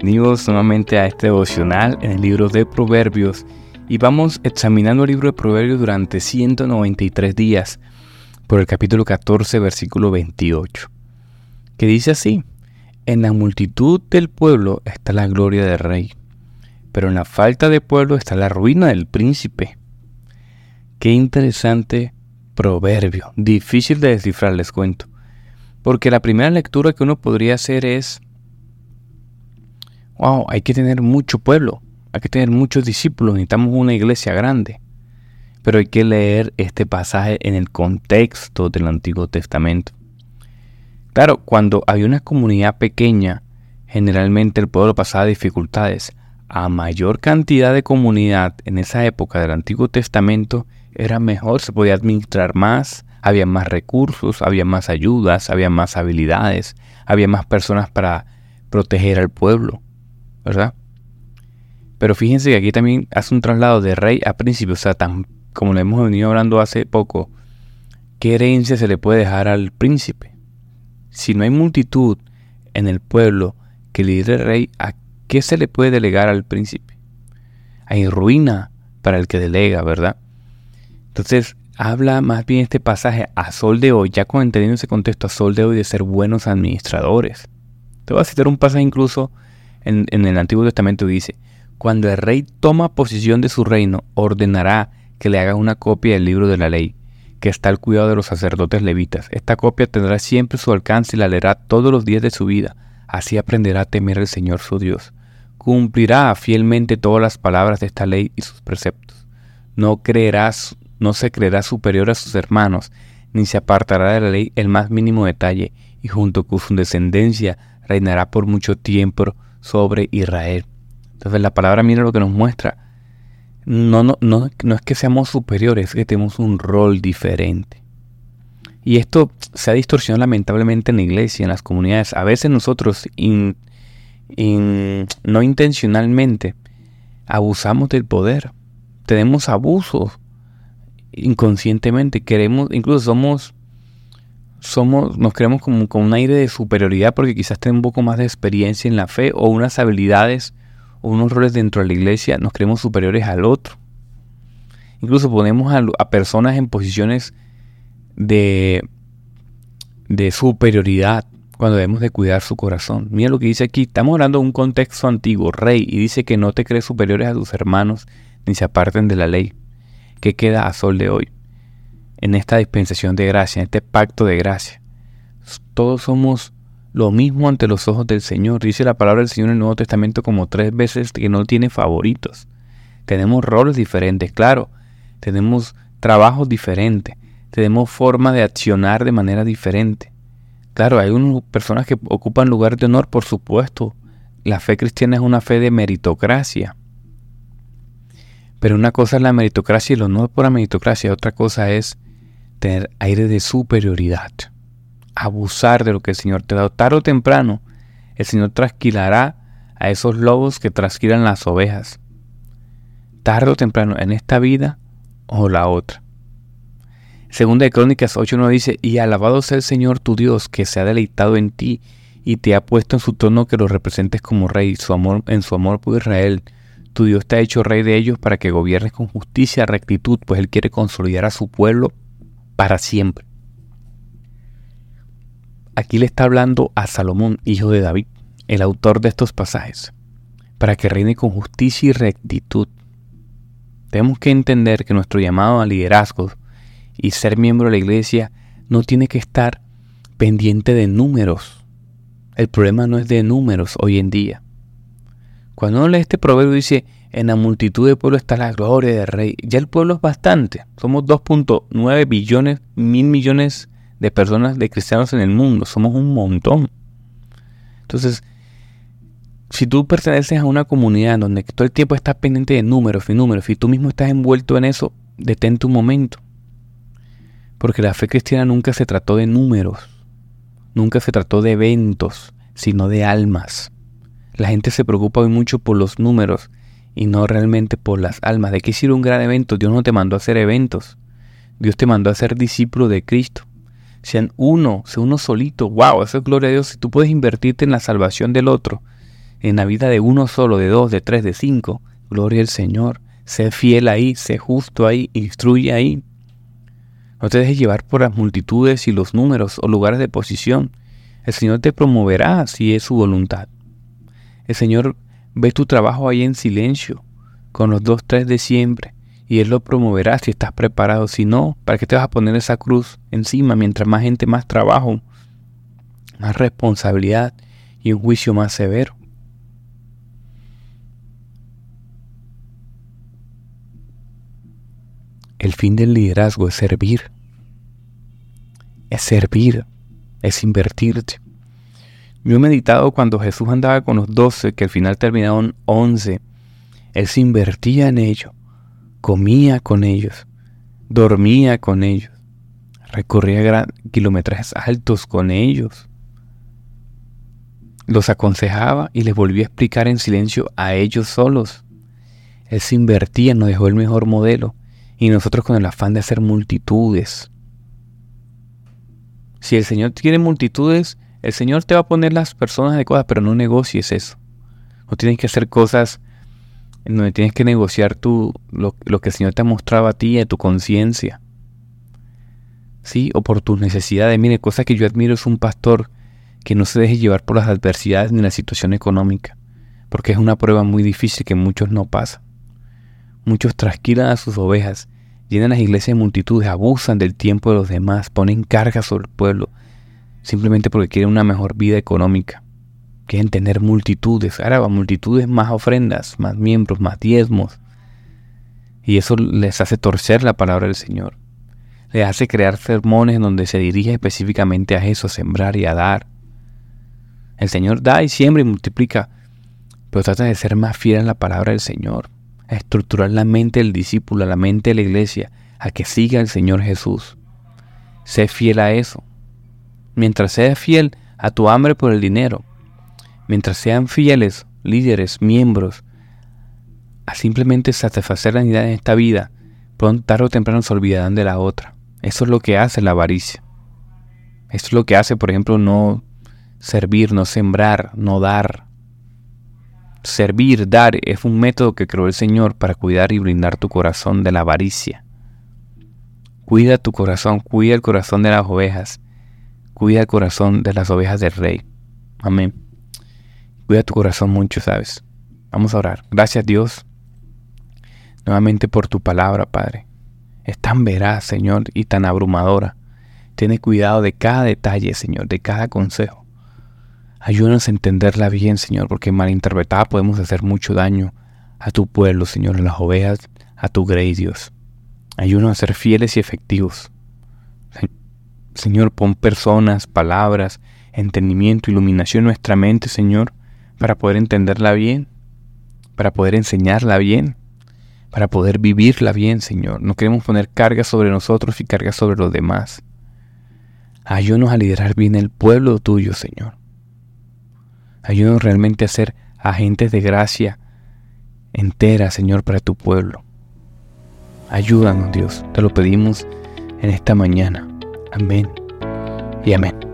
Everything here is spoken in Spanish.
Bienvenidos nuevamente a este devocional en el libro de Proverbios y vamos examinando el libro de Proverbios durante 193 días por el capítulo 14 versículo 28 que dice así, en la multitud del pueblo está la gloria del rey, pero en la falta de pueblo está la ruina del príncipe. Qué interesante proverbio, difícil de descifrar, les cuento. Porque la primera lectura que uno podría hacer es, wow, hay que tener mucho pueblo, hay que tener muchos discípulos, necesitamos una iglesia grande. Pero hay que leer este pasaje en el contexto del Antiguo Testamento. Claro, cuando había una comunidad pequeña, generalmente el pueblo pasaba dificultades. A mayor cantidad de comunidad en esa época del Antiguo Testamento, era mejor, se podía administrar más, había más recursos, había más ayudas, había más habilidades, había más personas para proteger al pueblo, ¿verdad? Pero fíjense que aquí también hace un traslado de rey a príncipe, o sea, tan, como lo hemos venido hablando hace poco, ¿qué herencia se le puede dejar al príncipe? Si no hay multitud en el pueblo que lidere rey, ¿a qué se le puede delegar al príncipe? Hay ruina para el que delega, ¿verdad? Entonces, habla más bien este pasaje a sol de hoy, ya con entendiendo ese contexto a sol de hoy de ser buenos administradores. Te voy a citar un pasaje incluso en, el Antiguo Testamento dice, cuando el rey toma posición de su reino, ordenará que le haga una copia del libro de la ley, que está al cuidado de los sacerdotes levitas. Esta copia tendrá siempre su alcance y la leerá todos los días de su vida. Así aprenderá a temer al Señor su Dios. Cumplirá fielmente todas las palabras de esta ley y sus preceptos. No creerás, no se creerá superior a sus hermanos, ni se apartará de la ley el más mínimo detalle, y junto con su descendencia reinará por mucho tiempo sobre Israel. Entonces la palabra mira lo que nos muestra no, no, no, no es que seamos superiores, es que tenemos un rol diferente. Y esto se ha distorsionado lamentablemente en la iglesia, en las comunidades. A veces nosotros no intencionalmente abusamos del poder. Tenemos abusos inconscientemente. Queremos, incluso somos, somos, nos creemos como con un aire de superioridad porque quizás tenemos un poco más de experiencia en la fe o unas habilidades unos roles dentro de la iglesia nos creemos superiores al otro. Incluso ponemos a, personas en posiciones de, de superioridad cuando debemos de cuidar su corazón. Mira lo que dice aquí, estamos hablando de un contexto antiguo, rey, y dice que no te crees superiores a tus hermanos ni se aparten de la ley. ¿Qué queda a sol de hoy? En esta dispensación de gracia, en este pacto de gracia. Todos somos lo mismo ante los ojos del Señor. Dice la palabra del Señor en el Nuevo Testamento como tres veces que no tiene favoritos. Tenemos roles diferentes, claro. Tenemos trabajos diferentes. Tenemos forma de accionar de manera diferente. Claro, hay unas personas que ocupan lugar de honor, por supuesto. La fe cristiana es una fe de meritocracia. Pero una cosa es la meritocracia y el honor por la meritocracia, otra cosa es tener aire de superioridad abusar de lo que el Señor te ha dado. Tarde o temprano, el Señor trasquilará a esos lobos que trasquilan las ovejas. Tarde o temprano, en esta vida o la otra. Segunda de Crónicas 8.9 dice, y alabado sea el Señor tu Dios, que se ha deleitado en ti y te ha puesto en su trono que lo representes como rey, su amor, en su amor por Israel. Tu Dios te ha hecho rey de ellos para que gobiernes con justicia y rectitud, pues Él quiere consolidar a su pueblo para siempre. Aquí le está hablando a Salomón, hijo de David, el autor de estos pasajes, para que reine con justicia y rectitud. Tenemos que entender que nuestro llamado a liderazgo y ser miembro de la iglesia no tiene que estar pendiente de números. El problema no es de números hoy en día. Cuando uno lee este proverbio dice, en la multitud de pueblo está la gloria del rey. Ya el pueblo es bastante. Somos 2.9 billones, mil millones de personas, de cristianos en el mundo. Somos un montón. Entonces, si tú perteneces a una comunidad donde todo el tiempo estás pendiente de números y números y tú mismo estás envuelto en eso, detente un momento. Porque la fe cristiana nunca se trató de números, nunca se trató de eventos, sino de almas. La gente se preocupa hoy mucho por los números y no realmente por las almas. ¿De qué sirve un gran evento? Dios no te mandó a hacer eventos. Dios te mandó a ser discípulo de Cristo sean uno, sea uno solito. Wow, eso es gloria a Dios. Si tú puedes invertirte en la salvación del otro, en la vida de uno solo, de dos, de tres, de cinco. Gloria al Señor. Sé fiel ahí, sé justo ahí, instruye ahí. No te dejes llevar por las multitudes y los números o lugares de posición. El Señor te promoverá si es su voluntad. El Señor ve tu trabajo ahí en silencio, con los dos, tres de siempre, y Él lo promoverá si estás preparado. Si no, ¿para qué te vas a poner esa cruz encima mientras más gente, más trabajo, más responsabilidad y un juicio más severo? El fin del liderazgo es servir. Es servir, es invertirte. Yo he meditado cuando Jesús andaba con los doce, que al final terminaron once. Él se invertía en ellos, comía con ellos, dormía con ellos, recorría kilómetros altos con ellos. Los aconsejaba y les volvía a explicar en silencio a ellos solos. Él se invertía, nos dejó el mejor modelo y nosotros con el afán de hacer multitudes. Si el Señor quiere multitudes, el Señor te va a poner las personas adecuadas, pero no negocies eso. No tienes que hacer cosas en donde tienes que negociar tu, lo, que el Señor te ha mostrado a ti, a tu conciencia. ¿Sí? O por tus necesidades. Mire, cosa que yo admiro es un pastor que no se deje llevar por las adversidades ni la situación económica, porque es una prueba muy difícil que muchos no pasan. Muchos trasquilan a sus ovejas, llenan las iglesias de multitudes, abusan del tiempo de los demás, ponen cargas sobre el pueblo, simplemente porque quieren una mejor vida económica. Quieren tener multitudes, ahora multitudes más ofrendas, más miembros, más diezmos. Y eso les hace torcer la palabra del Señor. Les hace crear sermones donde se dirige específicamente a eso, a sembrar y a dar. El Señor da y siembra y multiplica, pero trata de ser más fiel a la palabra del Señor a estructurar la mente del discípulo, la mente de la iglesia, a que siga el Señor Jesús. Sé fiel a eso. Mientras seas fiel a tu hambre por el dinero, mientras sean fieles líderes, miembros, a simplemente satisfacer la unidad en esta vida, pronto, tarde o temprano se olvidarán de la otra. Eso es lo que hace la avaricia. Eso es lo que hace, por ejemplo, no servir, no sembrar, no dar, Servir, dar, es un método que creó el Señor para cuidar y brindar tu corazón de la avaricia. Cuida tu corazón, cuida el corazón de las ovejas, cuida el corazón de las ovejas del Rey. Amén. Cuida tu corazón mucho, ¿sabes? Vamos a orar. Gracias Dios, nuevamente por tu palabra, Padre. Es tan veraz, Señor, y tan abrumadora. Tiene cuidado de cada detalle, Señor, de cada consejo. Ayúdanos a entenderla bien, Señor, porque malinterpretada podemos hacer mucho daño a tu pueblo, Señor, a las ovejas, a tu grey, Dios. Ayúdanos a ser fieles y efectivos. Señor, pon personas, palabras, entendimiento, iluminación en nuestra mente, Señor, para poder entenderla bien, para poder enseñarla bien, para poder vivirla bien, Señor. No queremos poner cargas sobre nosotros y cargas sobre los demás. Ayúdanos a liderar bien el pueblo tuyo, Señor. Ayúdanos realmente a ser agentes de gracia entera, Señor, para tu pueblo. Ayúdanos, Dios. Te lo pedimos en esta mañana. Amén y amén.